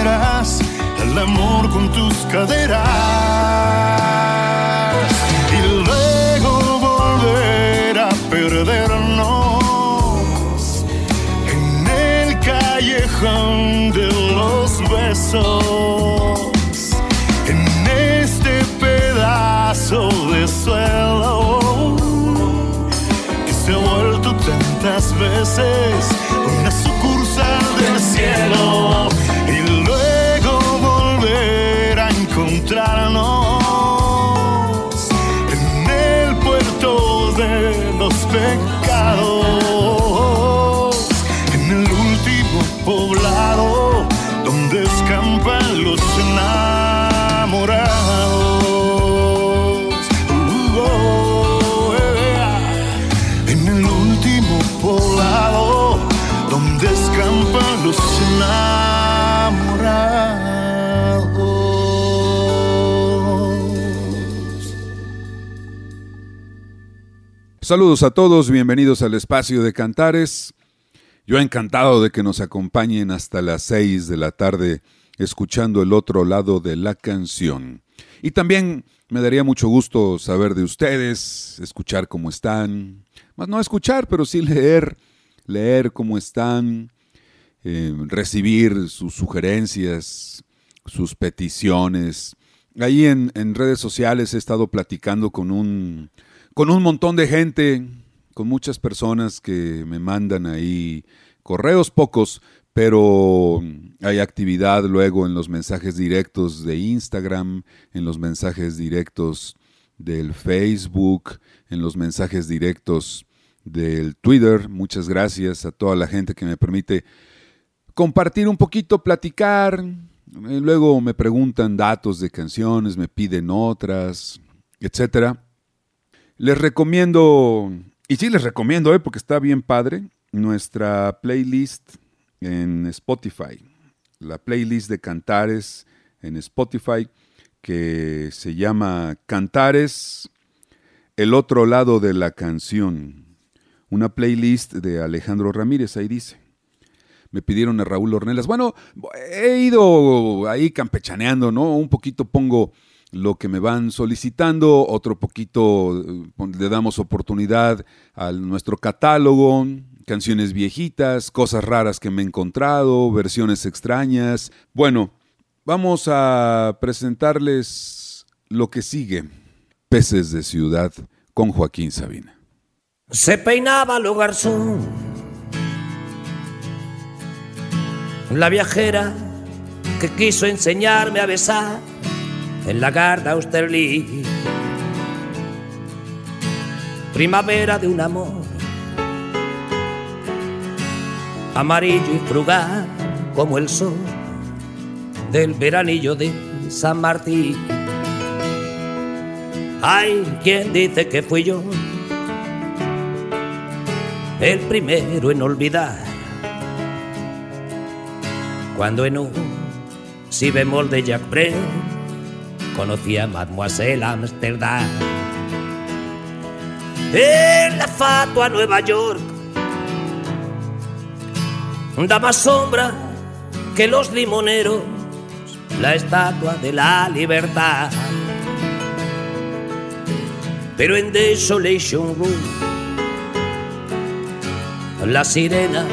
Primaveras el amor con tus caderas y luego volver a perdernos en el callejón de los besos. de suelo que se ha vuelto tantas veces una sucursal del cielo Saludos a todos, bienvenidos al espacio de Cantares. Yo encantado de que nos acompañen hasta las 6 de la tarde escuchando el otro lado de la canción. Y también me daría mucho gusto saber de ustedes, escuchar cómo están, más no escuchar, pero sí leer, leer cómo están, eh, recibir sus sugerencias, sus peticiones. Ahí en redes sociales he estado platicando con un con un montón de gente, con muchas personas que me mandan ahí correos pocos, pero hay actividad luego en los mensajes directos de Instagram, en los mensajes directos del Facebook, en los mensajes directos del Twitter. Muchas gracias a toda la gente que me permite compartir un poquito, platicar. Luego me preguntan datos de canciones, me piden otras, etcétera. Les recomiendo, y sí les recomiendo, ¿eh? porque está bien padre, nuestra playlist en Spotify. La playlist de cantares en Spotify que se llama Cantares, el otro lado de la canción. Una playlist de Alejandro Ramírez, ahí dice. Me pidieron a Raúl Ornelas. Bueno, he ido ahí campechaneando, ¿no? Un poquito pongo lo que me van solicitando, otro poquito eh, le damos oportunidad a nuestro catálogo, canciones viejitas, cosas raras que me he encontrado, versiones extrañas. Bueno, vamos a presentarles lo que sigue. Peces de Ciudad con Joaquín Sabina. Se peinaba lo garzón, la viajera que quiso enseñarme a besar en la Garda Austerlitz. Primavera de un amor amarillo y frugal como el sol del veranillo de San Martín. Hay quien dice que fui yo el primero en olvidar cuando en un si bemol de Jack conocí a Mademoiselle Amsterdam. En la fatua Nueva York da más sombra que los limoneros, la estatua de la libertad. Pero en Desolation Room, las sirenas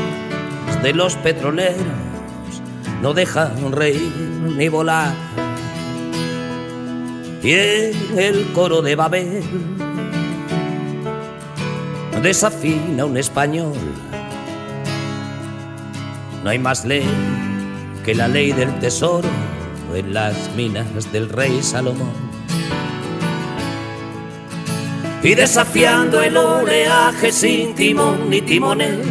de los petroleros no dejan reír ni volar y en el coro de Babel desafina un español. No hay más ley que la ley del tesoro en las minas del rey Salomón. Y desafiando el oleaje sin timón ni timonel,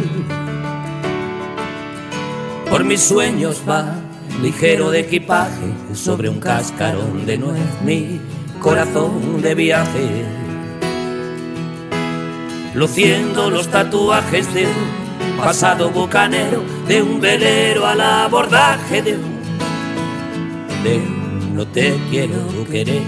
por mis sueños va ligero de equipaje, sobre un cascarón de nuez, mi corazón de viaje, luciendo los tatuajes de un pasado bucanero, de un velero al abordaje de un, de un no te quiero querer.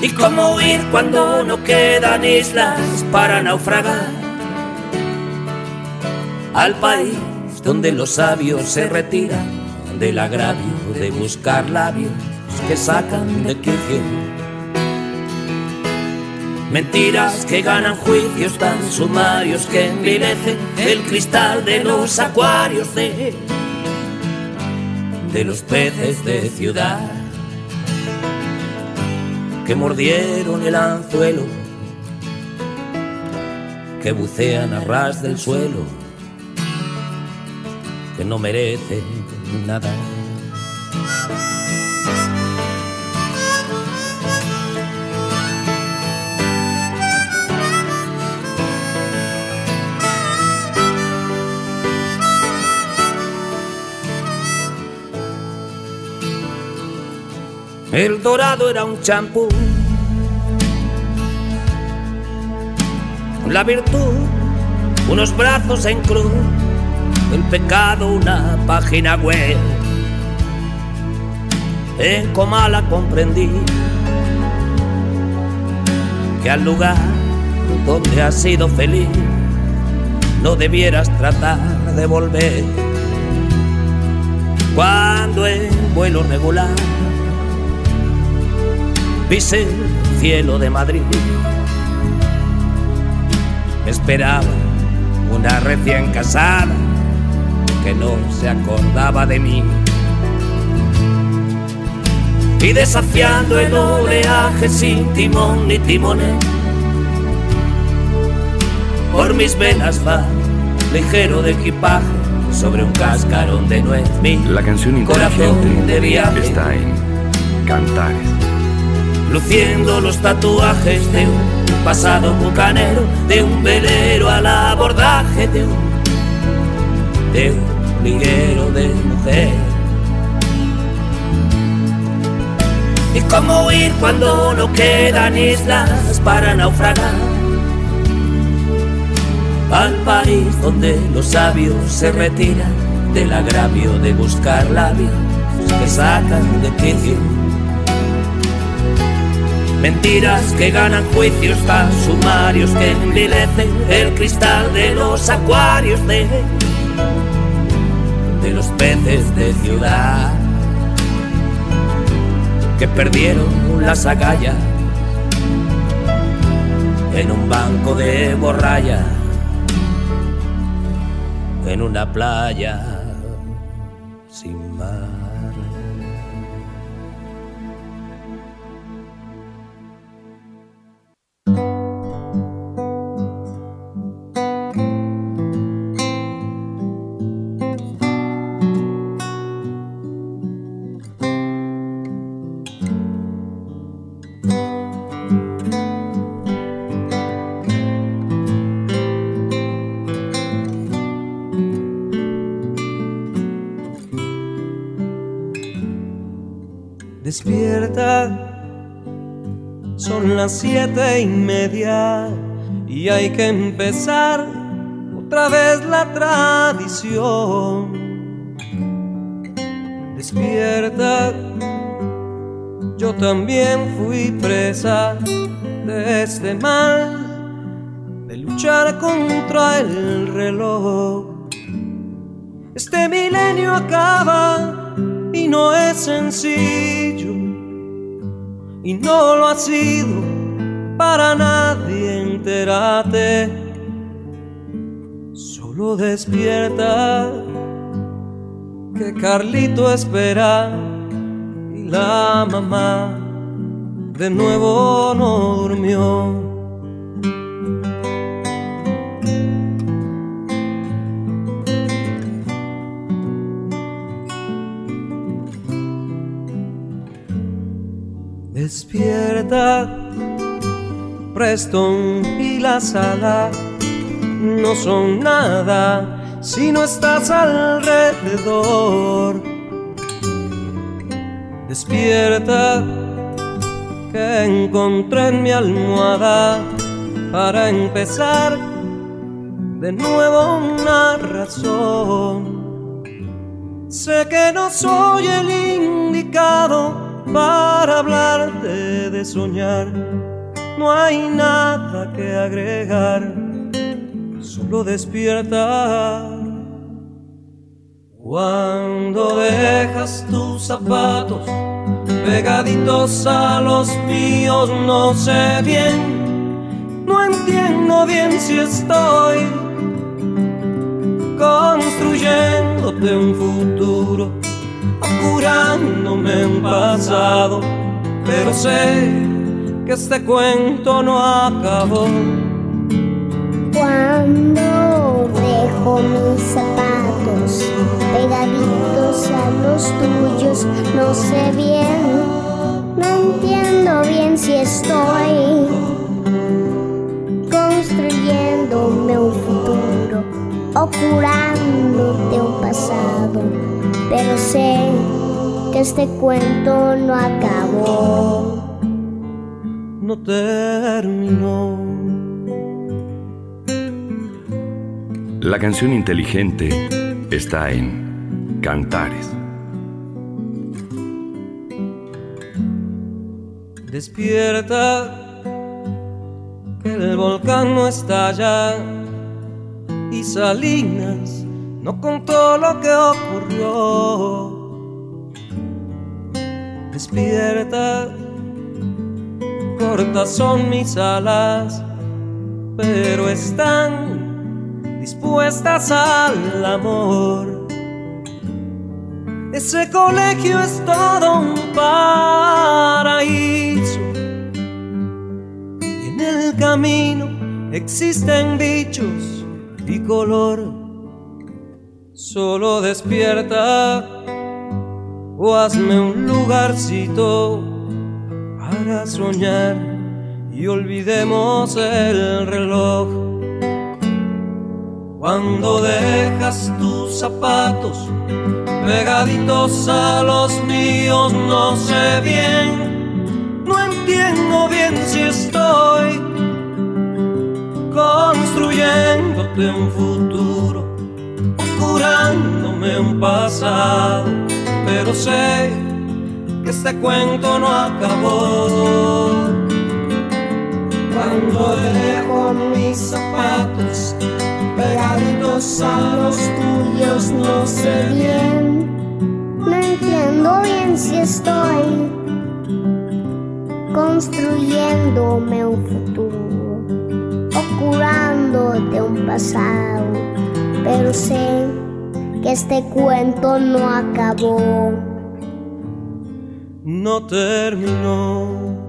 Y cómo huir cuando no quedan islas para naufragar al país donde los sabios se retiran del agravio de buscar labios que sacan de quicio. Mentiras que ganan juicios tan sumarios que envilecen el cristal de los acuarios de, de los peces de ciudad que mordieron el anzuelo, que bucean a ras del suelo que no merece nada. El dorado era un champú, la virtud, unos brazos en cruz el pecado una página web. En Comala comprendí que al lugar donde has sido feliz no debieras tratar de volver. Cuando en vuelo regular pise el cielo de Madrid, me esperaba una recién casada que no se acordaba de mí. Y desafiando el oleaje sin timón ni timones, por mis venas va, ligero de equipaje, sobre un cascarón de nuez. Mi La canción corazón de inteligente viaje, está en Cantares. luciendo los tatuajes de un pasado bucanero, de un velero al abordaje de un, de un de mujer. Y cómo huir cuando no quedan islas para naufragar al país donde los sabios se retiran del agravio de buscar labios que sacan de quicio. Mentiras que ganan juicios tan sumarios que envilecen el cristal de los acuarios de, de los peces de ciudad que perdieron las agallas en un banco de borralla, en una playa sin mar. Las siete y media y hay que empezar otra vez la tradición. Despierta, yo también fui presa de este mal, de luchar contra el reloj. Este milenio acaba y no es sencillo y no lo ha sido para nadie entérate. Solo despierta que Carlito espera y la mamá de nuevo no durmió. Despierta, Preston y la sala no son nada si no estás alrededor. Despierta, que encontré en mi almohada para empezar de nuevo una razón. Sé que no soy el indicado para hablarte de soñar. No hay nada que agregar, solo despierta. Cuando dejas tus zapatos pegaditos a los míos, no sé bien, no entiendo bien si estoy construyéndote un futuro curándome un pasado, pero sé que este cuento no acabó. Cuando dejo mis zapatos pegaditos a los tuyos, no sé bien, no entiendo bien si estoy construyéndome un futuro o curándote un pasado pero sé que este cuento no acabó. No terminó. La canción inteligente está en Cantares. Despierta, que el volcán no estalla y Salinas no contó lo que ocurrió. Despierta, cortas son mis alas, pero están dispuestas al amor. Ese colegio es todo un paraíso. Y en el camino existen bichos y color. Solo despierta o hazme un lugarcito para soñar y olvidemos el reloj. Cuando dejas tus zapatos pegaditos a los míos, no sé bien, no entiendo bien si estoy construyéndote un futuro, curándome un pasado, pero sé que este cuento no acabó. Cuando dejo mis zapatos pegaditos a los tuyos, no sé bien, no entiendo bien si estoy construyéndome un futuro o curándote un pasado, pero sé que este cuento no acabó. No terminó.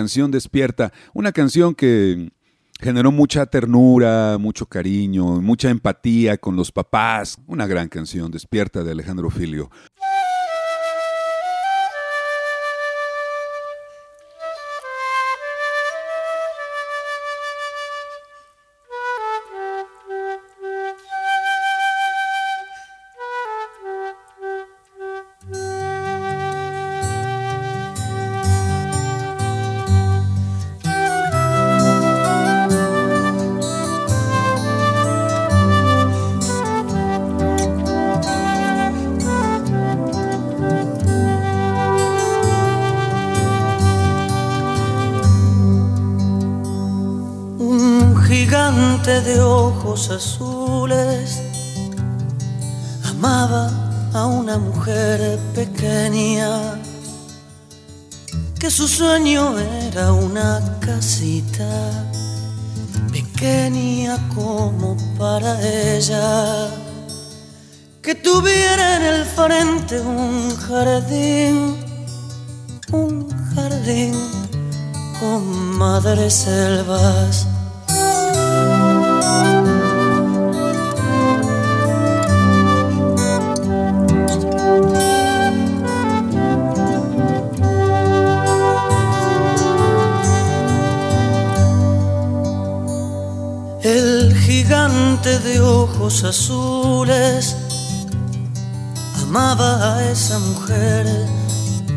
Canción Despierta, una canción que generó mucha ternura, mucho cariño, mucha empatía con los papás. Una gran canción, Despierta de Alejandro Filio. De ojos azules. Amaba a una mujer pequeña que su sueño era una casita pequeña como para ella. Que tuviera en el frente un jardín un jardín con madres selvas de ojos azules. Amaba a esa mujer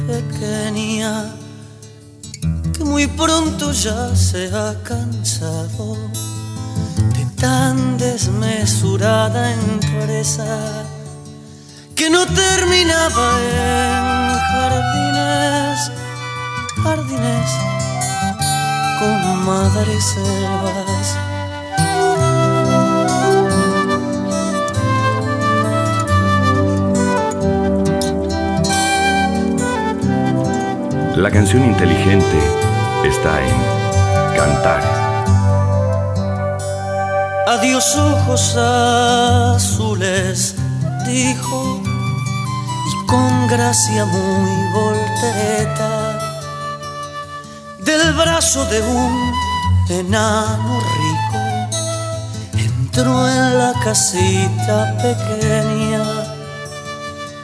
pequeña que muy pronto ya se ha cansado de tan desmesurada empresa que no terminaba en jardines, jardines con madres selvas La canción inteligente está en Cantar. Adiós ojos azules, dijo, y con gracia muy voltereta, del brazo de un enano rico, entró en la casita pequeña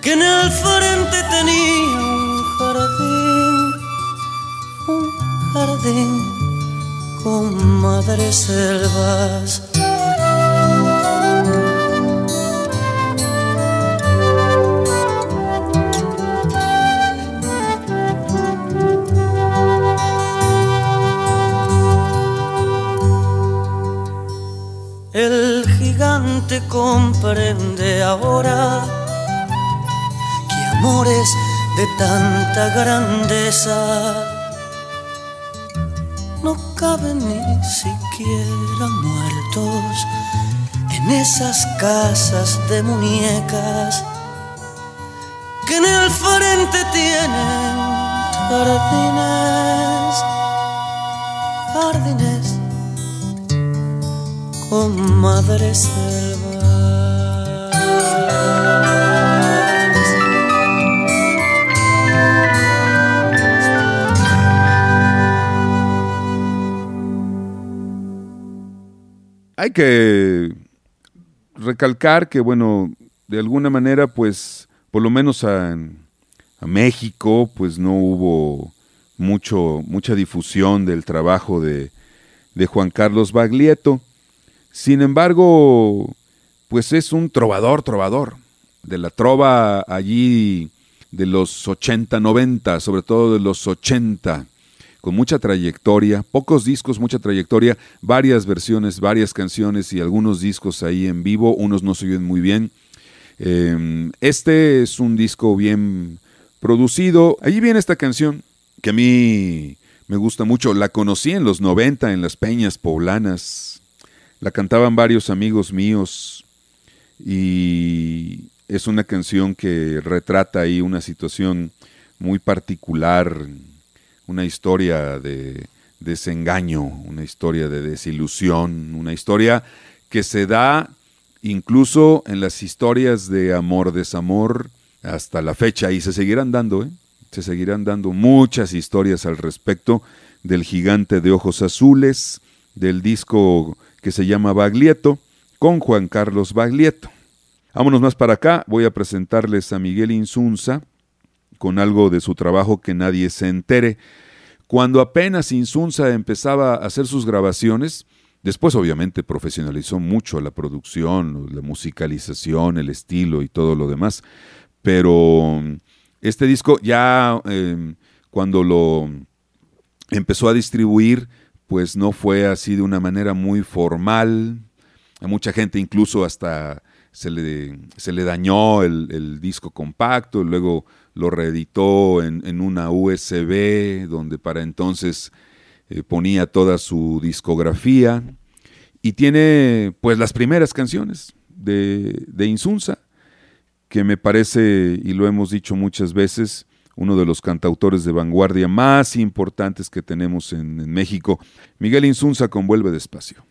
que en el frente tenía un jardín jardín con madres selvas. El gigante comprende ahora que amores de tanta grandeza no caben ni siquiera muertos en esas casas de muñecas que en el frente tienen jardines, jardines con madre selva. Hay que recalcar que, bueno, de alguna manera, pues, por lo menos a, a México, pues no hubo mucho, mucha difusión del trabajo de, de Juan Carlos Baglietto. Sin embargo, pues es un trovador, trovador, de la trova allí de los 80, 90, sobre todo de los 80, con mucha trayectoria, pocos discos, mucha trayectoria, varias versiones, varias canciones y algunos discos ahí en vivo, unos no se oyen muy bien. Em, este es un disco bien producido. Allí viene esta canción que a mí me gusta mucho. La conocí en los 90 en las peñas poblanas. La cantaban varios amigos míos y es una canción que retrata ahí una situación muy particular, una historia de desengaño, una historia de desilusión, una historia que se da incluso en las historias de amor, desamor, hasta la fecha, y se seguirán dando, ¿eh? se seguirán dando muchas historias al respecto del gigante de ojos azules, del disco que se llama Baglietto, con Juan Carlos Baglietto. Vámonos más para acá, voy a presentarles a Miguel Insunza con algo de su trabajo que nadie se entere. Cuando apenas Insunza empezaba a hacer sus grabaciones, después obviamente profesionalizó mucho la producción, la musicalización, el estilo y todo lo demás, pero este disco ya em, cuando lo empezó a distribuir, pues no fue así de una manera muy formal. A mucha gente incluso hasta se le, se le dañó el, disco compacto, luego lo reeditó en, una USB, donde para entonces eh, ponía toda su discografía. Y tiene pues las primeras canciones de, de Insunza, que me parece, y lo hemos dicho muchas veces, uno de los cantautores de vanguardia más importantes que tenemos en, en México. Miguel Insunza con Vuelve despacio.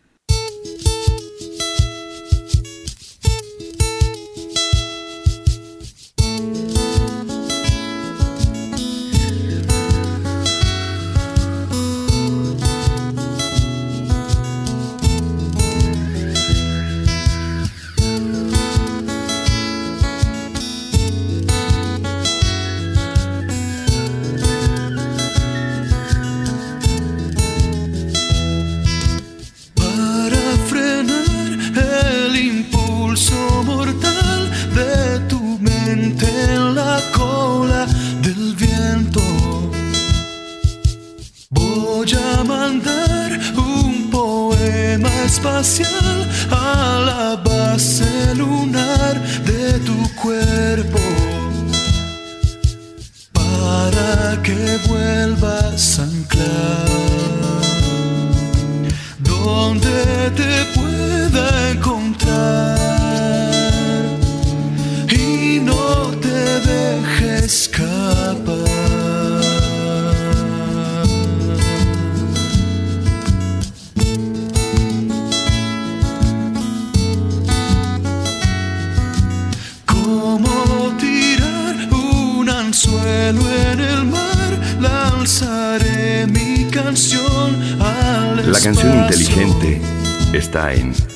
Está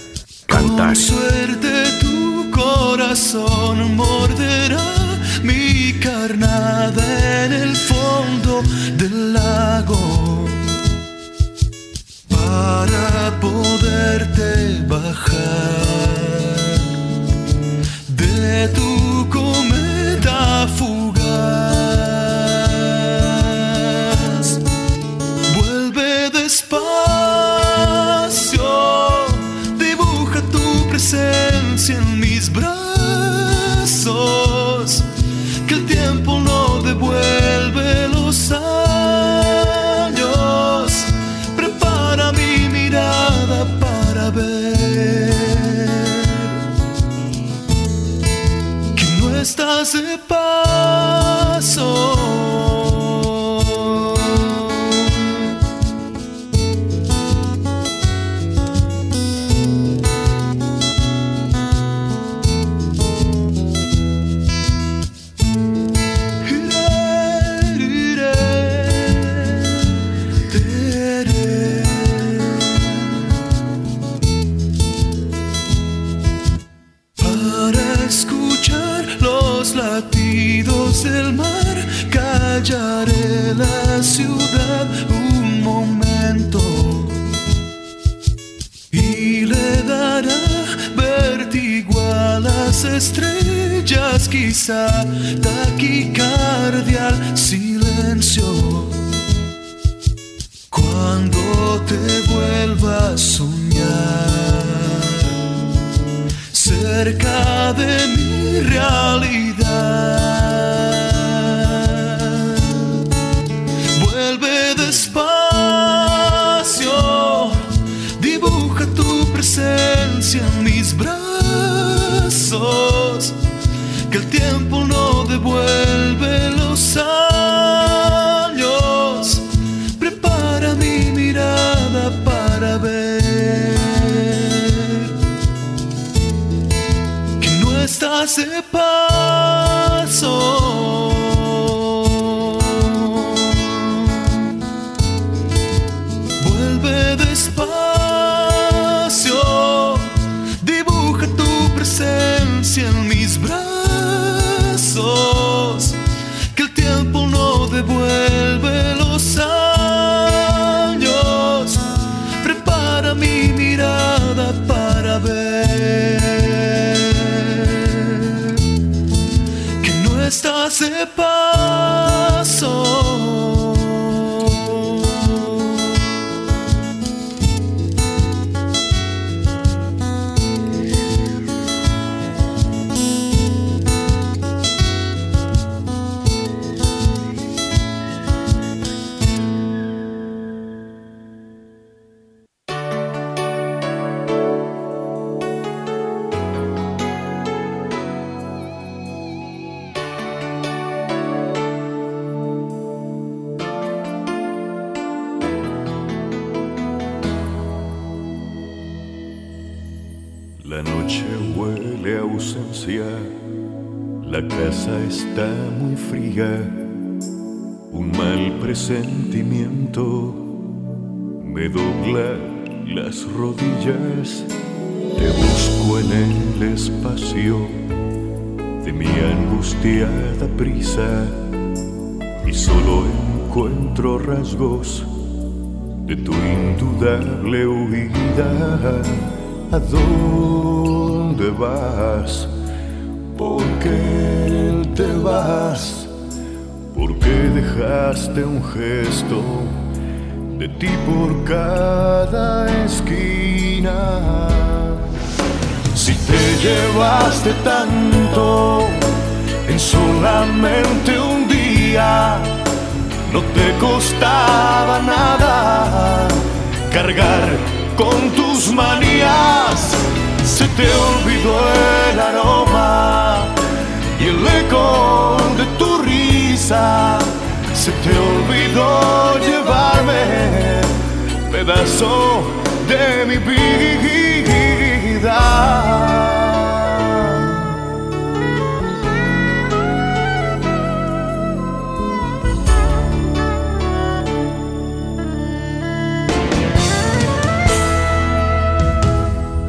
me dobla las rodillas, te busco en el espacio de mi angustiada prisa y solo encuentro rasgos de tu indudable huida. ¿A dónde vas? ¿Por qué te vas? ¿Por qué dejaste un gesto de ti por cada esquina? Si te llevaste tanto en solamente un día, no te costaba nada cargar con tus manías. Se te olvidó el aroma y el eco de tu risa. Se te olvidó pedazo de mi vida.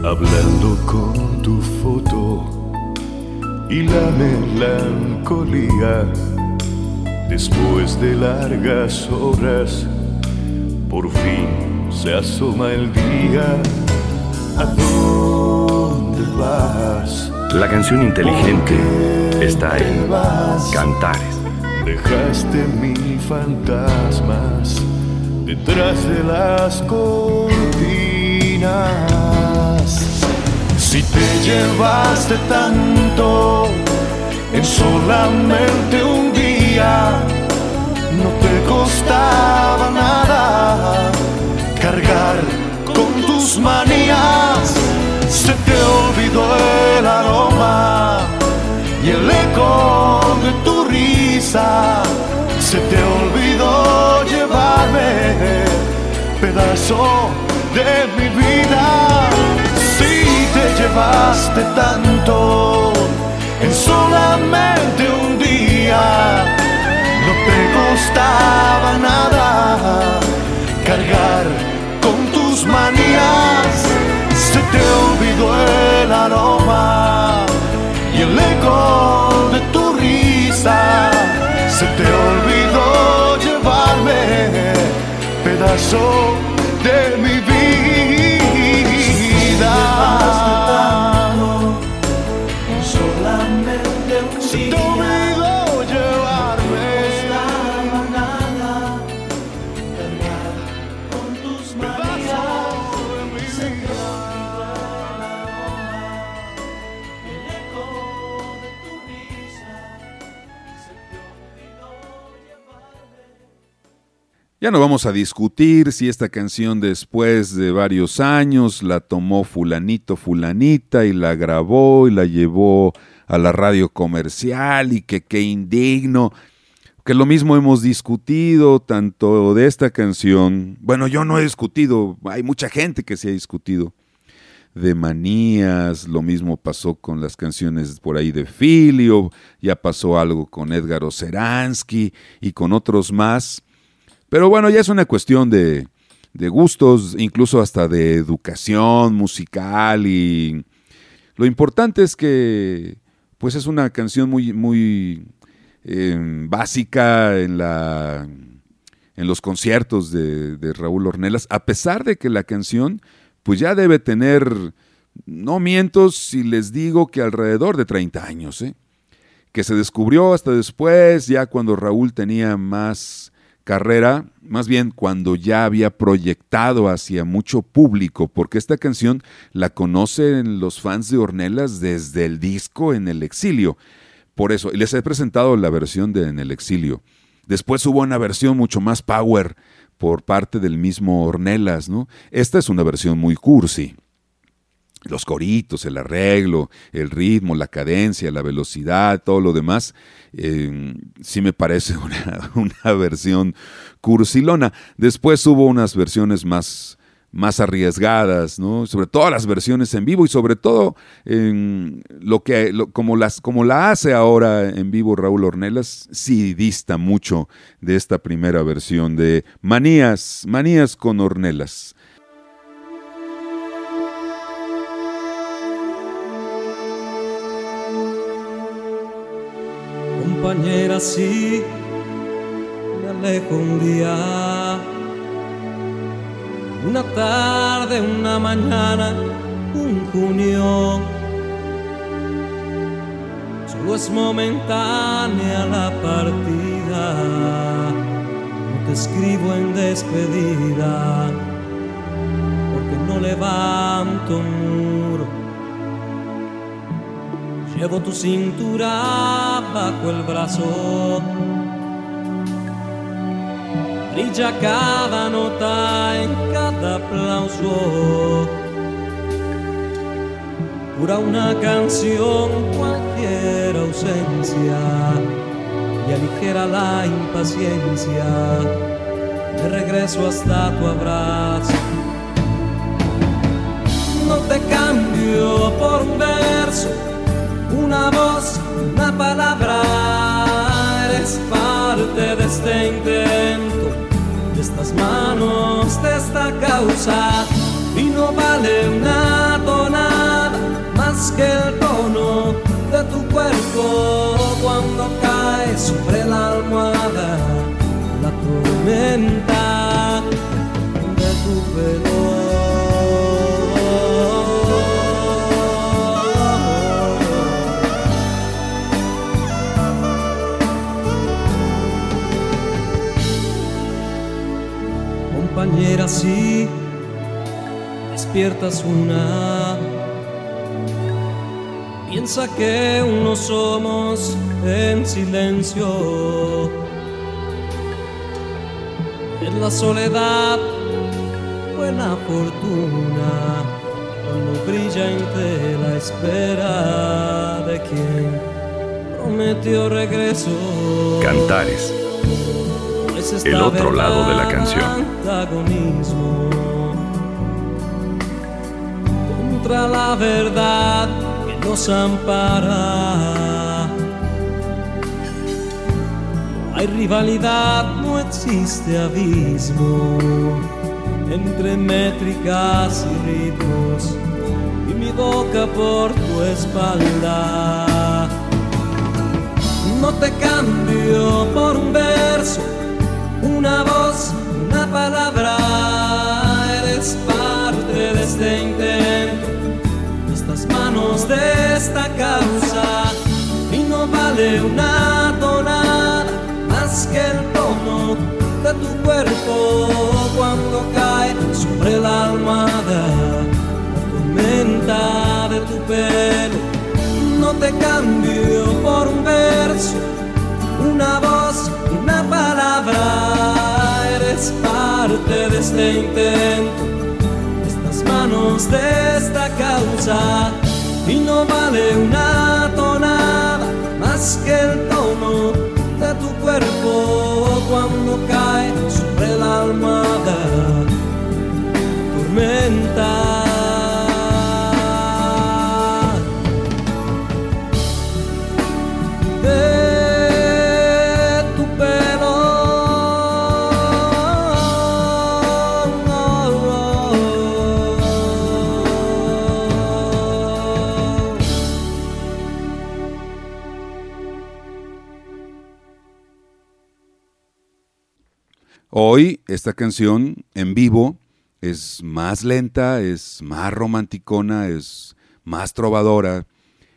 hablando con tu foto y la melancolía. Después de largas horas, por fin se asoma el día. ¿A dónde vas? La canción inteligente está ¿Te en? Cantares. Dejaste mil fantasmas detrás de las cortinas. Si te llevaste tanto en solamente un día, no te costaba nada cargar con tus manías. Se te olvidó el aroma y el eco de tu risa. Se te olvidó llevarme pedazo de mi vida. Si te llevaste tanto en solamente un día, no te costaba nada cargar se te olvidó el aroma y el eco de tu risa, se te olvidó llevarme pedazo Ya no vamos a discutir si esta canción después de varios años la tomó fulanito, fulanita y la grabó y la llevó a la radio comercial y que qué indigno. Que lo mismo hemos discutido tanto de esta canción. Bueno, yo no he discutido, hay mucha gente que se ha discutido de manías, lo mismo pasó con las canciones por ahí de Filio, ya pasó algo con Edgar Oceransky y con otros más. Pero bueno, ya es una cuestión de, gustos, incluso hasta de educación musical y lo importante es que pues es una canción muy, muy eh, básica en la en los conciertos de, de Raúl Ornelas, a pesar de que la canción pues ya debe tener, no miento si les digo que alrededor de 30 años, ¿eh? que se descubrió hasta después, ya cuando Raúl tenía más carrera, más bien cuando ya había proyectado hacia mucho público, porque esta canción la conocen los fans de Ornelas desde el disco En el Exilio. Por eso, les he presentado la versión de En el Exilio. Después hubo una versión mucho más power por parte del mismo Ornelas, ¿no? Esta es una versión muy cursi los coritos, el arreglo, el ritmo, la cadencia, la velocidad, todo lo demás, eh, sí me parece una, una, versión cursilona. Después hubo unas versiones más, más arriesgadas, ¿no? sobre todo las versiones en vivo y sobre todo lo que, como, las, como la hace ahora en vivo Raúl Ornelas, sí dista mucho de esta primera versión de Manías, Manías con Ornelas. Compañera, sí, me alejo un día. Una tarde, una mañana, un junio. Solo es momentánea la partida. No te escribo en despedida, porque no levanto muro. Llevo tu cintura bajo el brazo. Brilla cada nota en cada aplauso. Cura una canción cualquier ausencia y aligera la impaciencia. De regreso hasta tu abrazo. No te cambio por un verso una voz, una palabra, eres parte de este intento, de estas manos, de esta causa, y no vale una tonada más que el tono de tu cuerpo cuando cae sobre la almohada la tormenta de tu pelo. Compañera, si despiertas una. Piensa que uno somos en silencio. En la soledad, buena fortuna, cuando brilla entre la espera de quien prometió regreso. Cantares el otro lado de la canción. Contra la verdad que nos ampara. No hay rivalidad, no existe abismo entre métricas y ritmos y mi boca por tu espalda. No te cambio por un verso una voz, una palabra, eres parte de este intento, estas manos de esta causa, y no vale una tonada más que el tono de tu cuerpo cuando cae sobre la almohada, tormenta de tu pelo, no te cambio por un verso, una voz palabra. Eres parte de este intento, estas manos, de esta causa. Y no vale una tonada más que el tono de tu cuerpo cuando cae sobre la almohada. Tormenta. Hoy esta canción en vivo es más lenta, es más romanticona, es más trovadora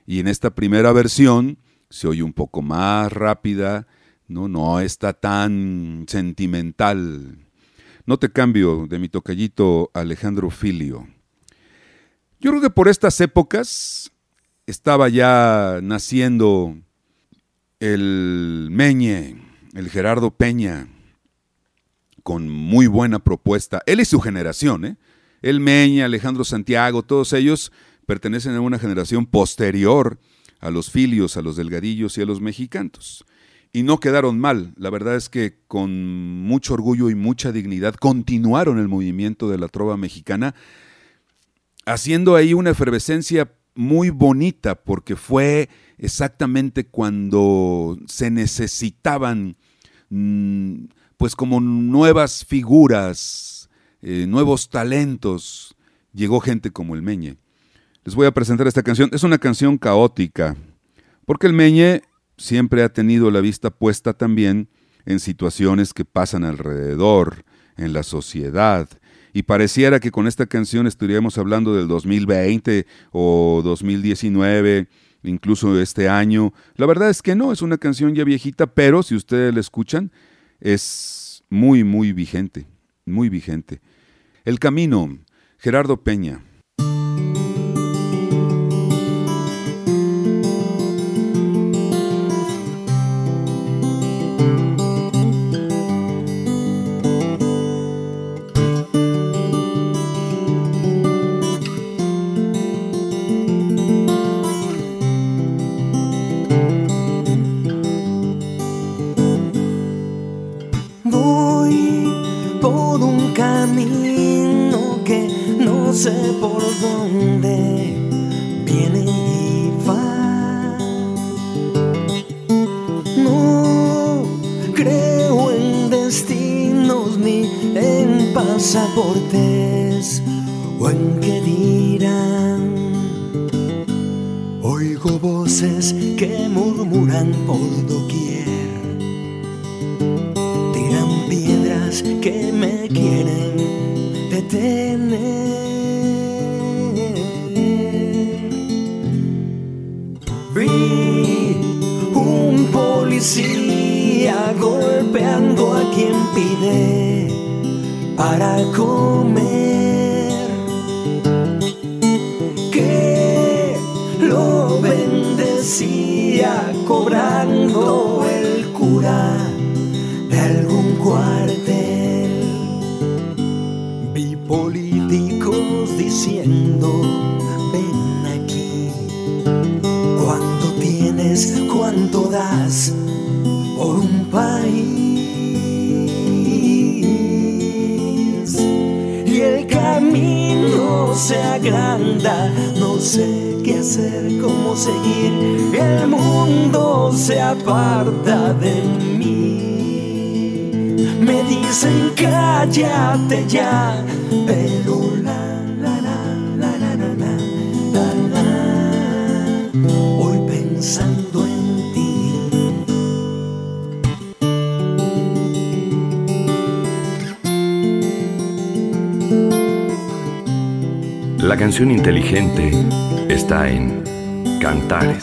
y en esta primera versión se oye un poco más rápida, no, no está tan sentimental. No te cambio de mi tocallito Alejandro Filio. Yo creo que por estas épocas estaba ya naciendo el Meñe, el Gerardo Peña, con muy buena propuesta. Él y su generación, ¿eh? El Meña, Alejandro Santiago, todos ellos pertenecen a una generación posterior a los filios, a los delgadillos y a los mexicanos. Y no quedaron mal. La verdad es que con mucho orgullo y mucha dignidad continuaron el movimiento de la trova mexicana, haciendo ahí una efervescencia muy bonita, porque fue exactamente cuando se necesitaban mm, pues como nuevas figuras, eh, nuevos talentos, llegó gente como el Meñe. Les voy a presentar esta canción. Es una canción caótica, porque el Meñe siempre ha tenido la vista puesta también en situaciones que pasan alrededor, en la sociedad. Y pareciera que con esta canción estaríamos hablando del 2020 o 2019, incluso este año. La verdad es que no, es una canción ya viejita, pero si ustedes la escuchan, es muy, muy vigente, muy vigente. El Camino, Gerardo Peña. Pasaportes o en qué dirán. Oigo voces que murmuran por doquier tiran piedras que me quieren detener. Vi un policía golpeando a quien pide para comer. Que lo bendecía cobrando de mí. Me dicen cállate ya, pero la la la la la la la la Hoy pensando en ti. La canción inteligente está en Cantares.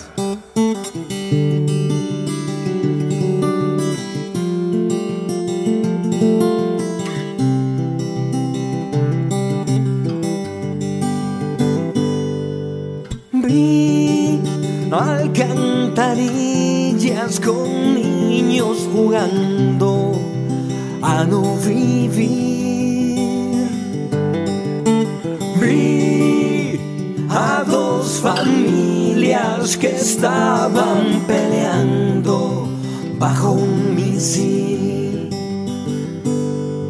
Bajo un misil.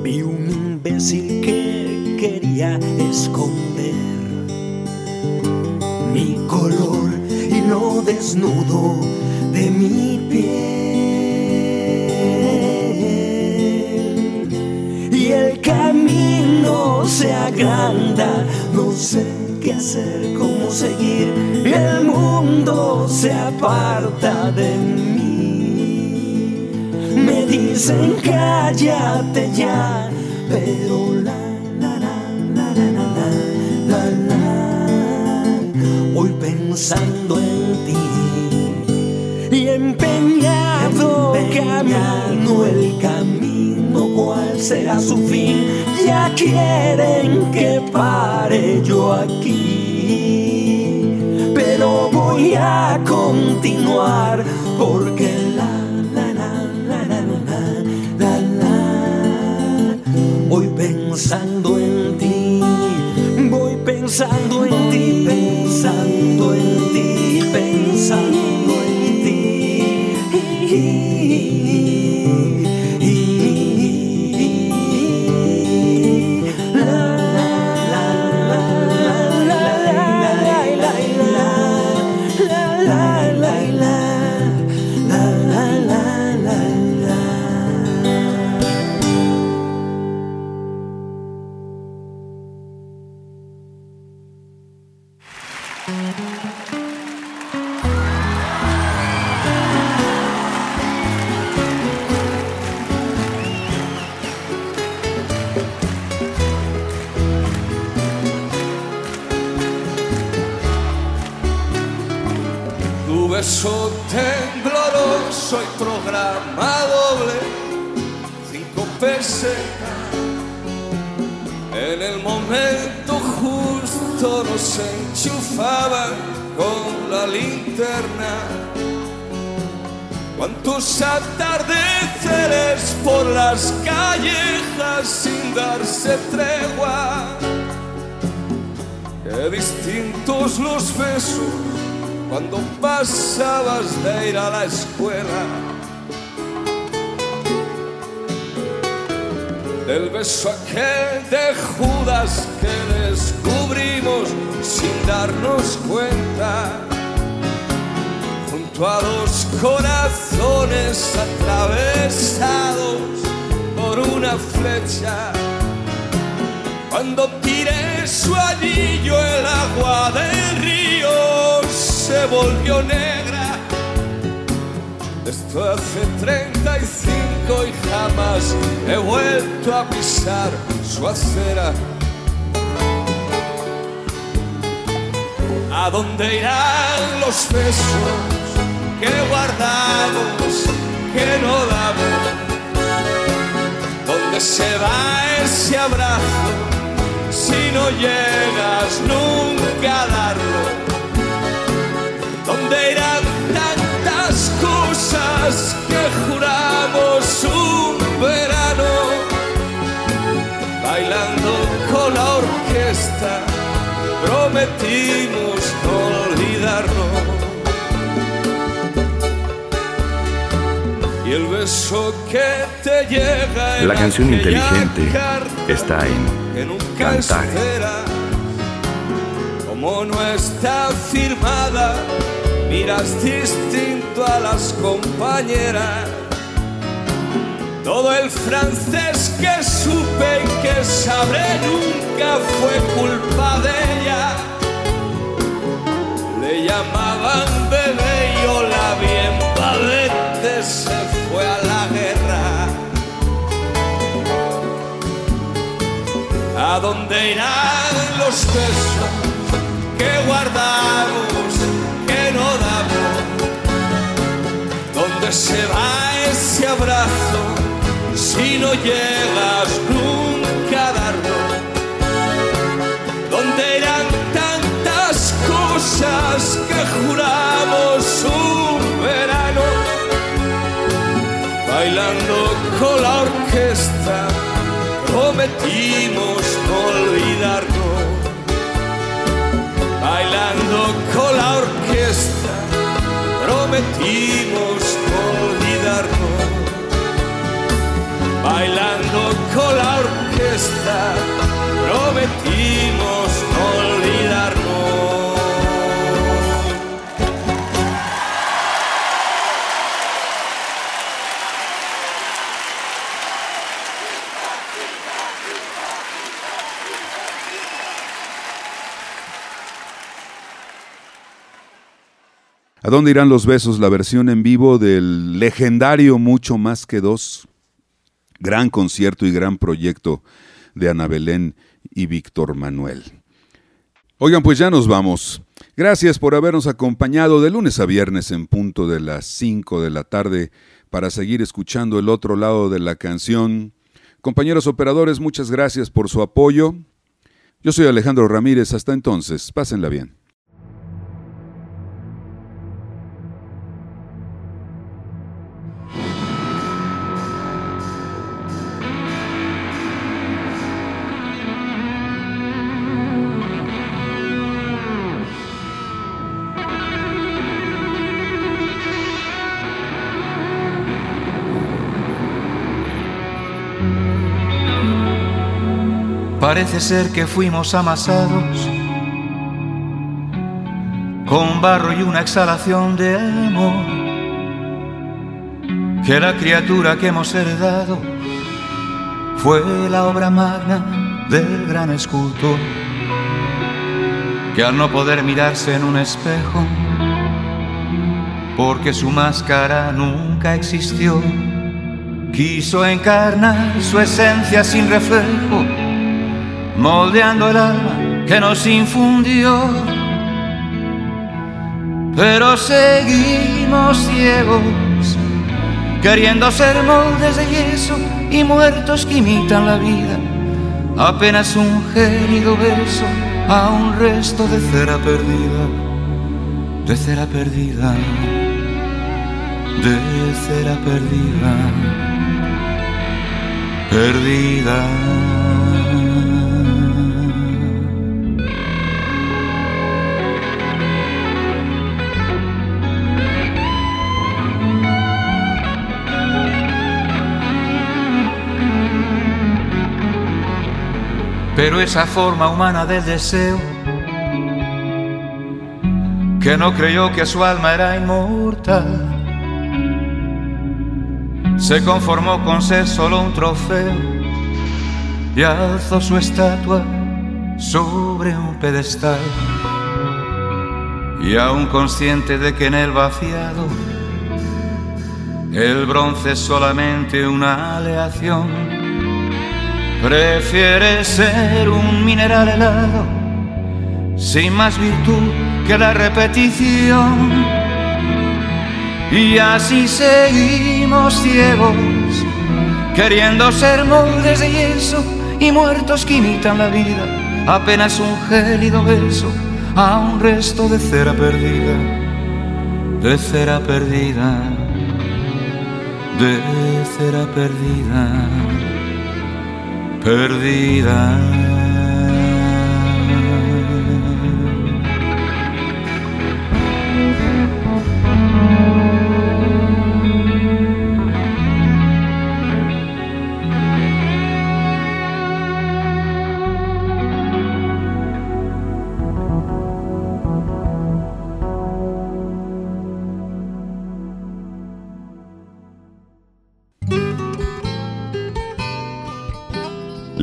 Vi un imbécil que quería esconder mi color y lo desnudo de mi piel. Y el camino se agranda, no sé qué hacer, cómo seguir. El mundo se aparta de mí. Dicen cállate ya, pero la la la la la la la la, Voy pensando en ti y empeñado, camino el camino, cuál será su fin. Ya quieren que pare yo aquí, pero voy a continuar pensando Tu beso tembloroso y programa doble, cinco pesetas. En el momento justo nos enchufaban con la linterna. Cuántos atardeceres por las callejas sin darse tregua. Qué distintos los besos cuando pasabas de ir a la escuela. Del beso aquel de Judas que sin darnos cuenta. Junto a dos corazones atravesados por una flecha. Cuando tiré su anillo el agua del río se volvió negra. Esto hace 35 y jamás he vuelto a pisar su acera. ¿A dónde irán los besos que guardamos, que no damos? ¿Dónde se va ese abrazo si no llegas nunca a darlo? ¿Dónde irán tantas cosas que juramos un verano? Bailando con la orquesta, prometimos no olvidarnos. Y el beso que te llega en La canción inteligente está en Cantar. Como no está firmada, miras distinto a las compañeras. Todo el francés que supe y que sabré nunca fue culpa de ella. Llamaban bebé y la vi en palete, se fue a la guerra. ¿A dónde irán los besos que guardamos, que no damos? ¿Dónde se va ese abrazo si no llegas nunca juramos un verano, bailando con la orquesta, prometimos no olvidarnos. Bailando con la orquesta, prometimos no olvidarnos. Bailando con la orquesta, prometimos ¿A dónde irán los besos? La versión en vivo del legendario Mucho Más que Dos. Gran concierto y gran proyecto de Ana Belén y Víctor Manuel. Oigan, pues ya nos vamos. Gracias por habernos acompañado de lunes a viernes en punto de las 5 de la tarde para seguir escuchando el otro lado de la canción. Compañeros operadores, muchas gracias por su apoyo. Yo soy Alejandro Ramírez. Hasta entonces, pásenla bien. Parece ser que fuimos amasados con barro y una exhalación de amor. Que la criatura que hemos heredado fue la obra magna del gran escultor. Que al no poder mirarse en un espejo, porque su máscara nunca existió, quiso encarnar su esencia sin reflejo moldeando el alma que nos infundió. Pero seguimos ciegos, queriendo ser moldes de yeso y muertos que imitan la vida. Apenas un gélido beso a un resto de cera perdida, de cera perdida, de cera perdida, perdida. Pero esa forma humana del deseo, que no creyó que su alma era inmortal, se conformó con ser solo un trofeo y alzó su estatua sobre un pedestal. Y aún consciente de que en el vaciado el bronce es solamente una aleación Prefiere ser un mineral helado, sin más virtud que la repetición. Y así seguimos ciegos, queriendo ser moldes de yeso y muertos que imitan la vida. Apenas un gélido beso a un resto de cera perdida, de cera perdida, de cera perdida perdida.